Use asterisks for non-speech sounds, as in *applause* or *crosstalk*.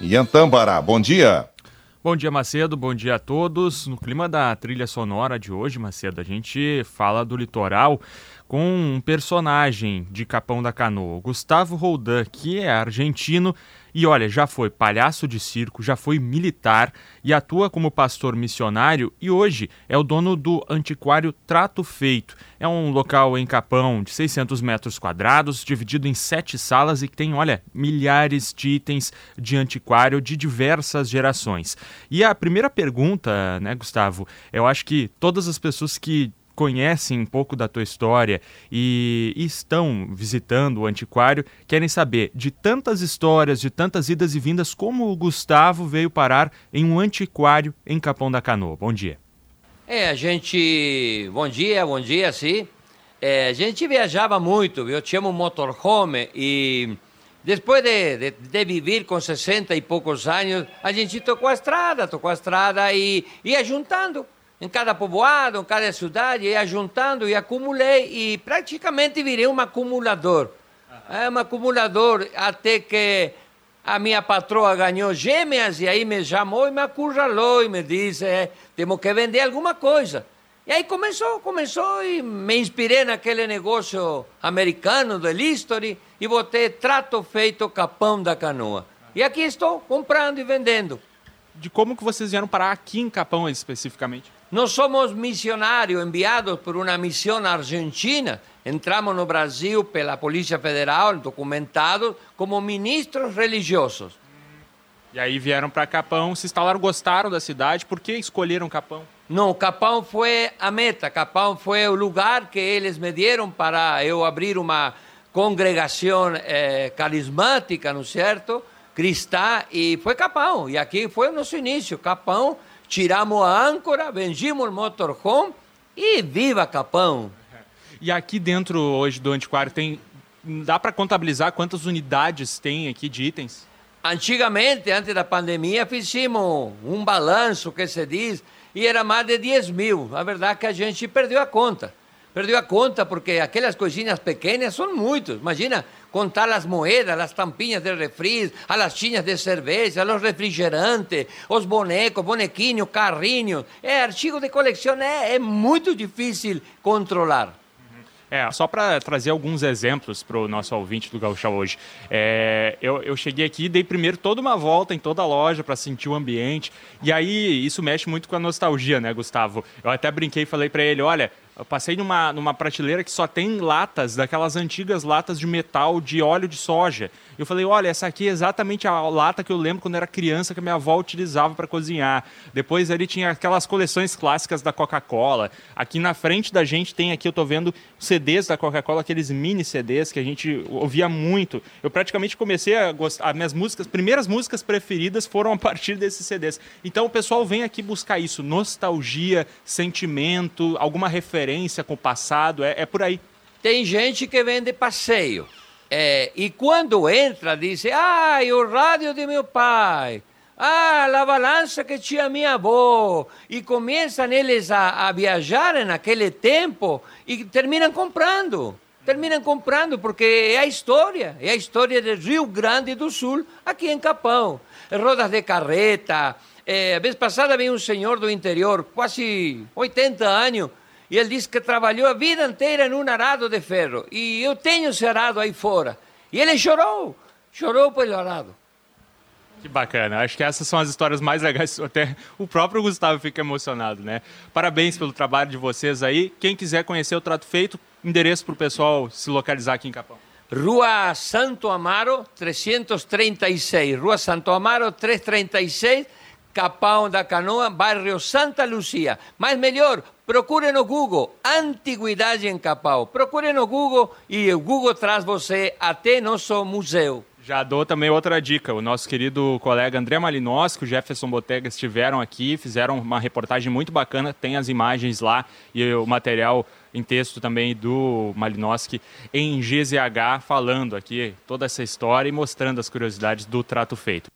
Yantâmbara. Bom dia. Bom dia, Macedo. Bom dia a todos. No clima da trilha sonora de hoje, Macedo, a gente fala do litoral com um personagem de Capão da Canoa, Gustavo Roldan, que é argentino e olha, já foi palhaço de circo, já foi militar e atua como pastor missionário e hoje é o dono do antiquário Trato Feito. É um local em Capão de 600 metros quadrados, dividido em sete salas e que tem, olha, milhares de itens de antiquário de diversas gerações. E a primeira pergunta, né, Gustavo, eu acho que todas as pessoas que conhecem um pouco da tua história e, estão visitando o antiquário, querem saber de tantas histórias, de tantas idas e vindas, como o Gustavo veio parar em um antiquário em Capão da Canoa. Bom dia. É, a gente. Bom dia, bom dia, sim. É, a gente viajava muito, eu tinha um motorhome e depois de, de, de, viver com 60 e poucos anos, a gente tocou a estrada, tocou a estrada e ia juntando em cada povoado, em cada cidade, ia juntando e acumulei e praticamente virei um acumulador. É um acumulador até que a minha patroa ganhou gêmeas e aí me chamou e me acurralou e me disse, é, temos que vender alguma coisa. E aí começou, começou e me inspirei naquele negócio americano do history e botei trato feito capão da canoa. E aqui estou comprando e vendendo. De como que vocês vieram parar aqui em Capão especificamente? Nós somos missionários enviados por uma missão argentina. Entramos no Brasil pela Polícia Federal, documentados como ministros religiosos. E aí vieram para Capão, se instalaram, gostaram da cidade. Por que escolheram Capão? Não, Capão foi a meta. Capão foi o lugar que eles me deram para eu abrir uma congregação eh, carismática, não certo? Cristã, e foi Capão. E aqui foi o nosso início. Capão tiramos a âncora, vendimos o motorhome e viva Capão! E aqui dentro hoje do antiquário tem. Dá para contabilizar quantas unidades tem aqui de itens? Antigamente, antes da pandemia, fizemos um balanço que se diz e era mais de 10 mil. A verdade é que a gente perdeu a conta. Perdeu a conta porque aquelas coisinhas pequenas são muitos. Imagina contar as moedas, as tampinhas de refri, as latinhas de cerveja, os refrigerantes, os bonecos, bonequinhos, carrinhos. É artigo de coleção, é, é muito difícil controlar. É, só para trazer alguns exemplos para o nosso ouvinte do Gaúcha hoje. É, eu, eu cheguei aqui e dei primeiro toda uma volta em toda a loja para sentir o ambiente. E aí isso mexe muito com a nostalgia, né, Gustavo? Eu até brinquei e falei para ele: olha, eu passei numa, numa prateleira que só tem latas, daquelas antigas latas de metal de óleo de soja. Eu falei, olha, essa aqui é exatamente a lata que eu lembro quando era criança que a minha avó utilizava para cozinhar. Depois ali tinha aquelas coleções clássicas da Coca-Cola. Aqui na frente da gente tem aqui, eu estou vendo CDs da Coca-Cola, aqueles mini CDs que a gente ouvia muito. Eu praticamente comecei a gostar, as minhas músicas, primeiras músicas preferidas foram a partir desses CDs. Então o pessoal vem aqui buscar isso, nostalgia, sentimento, alguma referência com o passado, é, é por aí. Tem gente que vende passeio. É, e quando entra, diz: Ai, o rádio de meu pai. Ah, a balança que tinha minha avó. E começam eles a, a viajar naquele tempo e terminam comprando. Terminam comprando porque é a história. É a história do Rio Grande do Sul, aqui em Capão. Rodas de carreta. É, a vez passada veio um senhor do interior, quase 80 anos, e ele disse que trabalhou a vida inteira em um arado de ferro. E eu tenho esse arado aí fora. E ele chorou, chorou pelo arado. Que bacana. Acho que essas são as histórias mais legais. *laughs* Até o próprio Gustavo fica emocionado, né? Parabéns pelo trabalho de vocês aí. Quem quiser conhecer o Trato Feito, endereço para o pessoal se localizar aqui em Capão. Rua Santo Amaro, 336. Rua Santo Amaro, 336. Capão da Canoa, bairro Santa Lucia. Mas melhor, procure no Google Antiguidade em Capão. Procure no Google e o Google traz você até nosso museu. Já dou também outra dica. O nosso querido colega André Malinowski, o Jefferson Botega estiveram aqui, fizeram uma reportagem muito bacana. Tem as imagens lá e o material em texto também do Malinowski em GZH, falando aqui toda essa história e mostrando as curiosidades do trato feito.